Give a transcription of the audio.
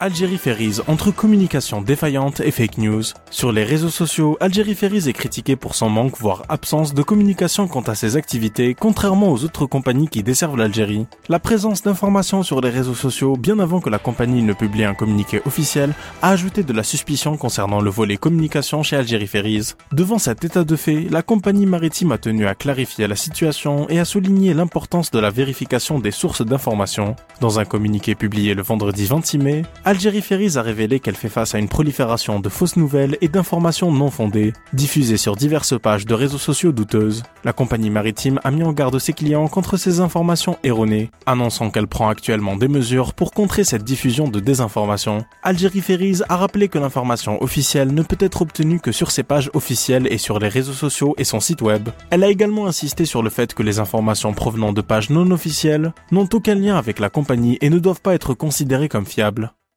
Algérie Ferries entre communication défaillante et fake news. Sur les réseaux sociaux, Algérie Ferries est critiquée pour son manque, voire absence de communication quant à ses activités, contrairement aux autres compagnies qui desservent l'Algérie. La présence d'informations sur les réseaux sociaux, bien avant que la compagnie ne publie un communiqué officiel, a ajouté de la suspicion concernant le volet communication chez Algérie Ferries. Devant cet état de fait, la compagnie maritime a tenu à clarifier la situation et à souligner l'importance de la vérification des sources d'informations. Dans un communiqué publié le vendredi 26 mai, Algérie Ferries a révélé qu'elle fait face à une prolifération de fausses nouvelles et d'informations non fondées, diffusées sur diverses pages de réseaux sociaux douteuses. La compagnie maritime a mis en garde ses clients contre ces informations erronées, annonçant qu'elle prend actuellement des mesures pour contrer cette diffusion de désinformation. Algérie Ferries a rappelé que l'information officielle ne peut être obtenue que sur ses pages officielles et sur les réseaux sociaux et son site web. Elle a également insisté sur le fait que les informations provenant de pages non officielles n'ont aucun lien avec la compagnie et ne doivent pas être considérées comme fiables.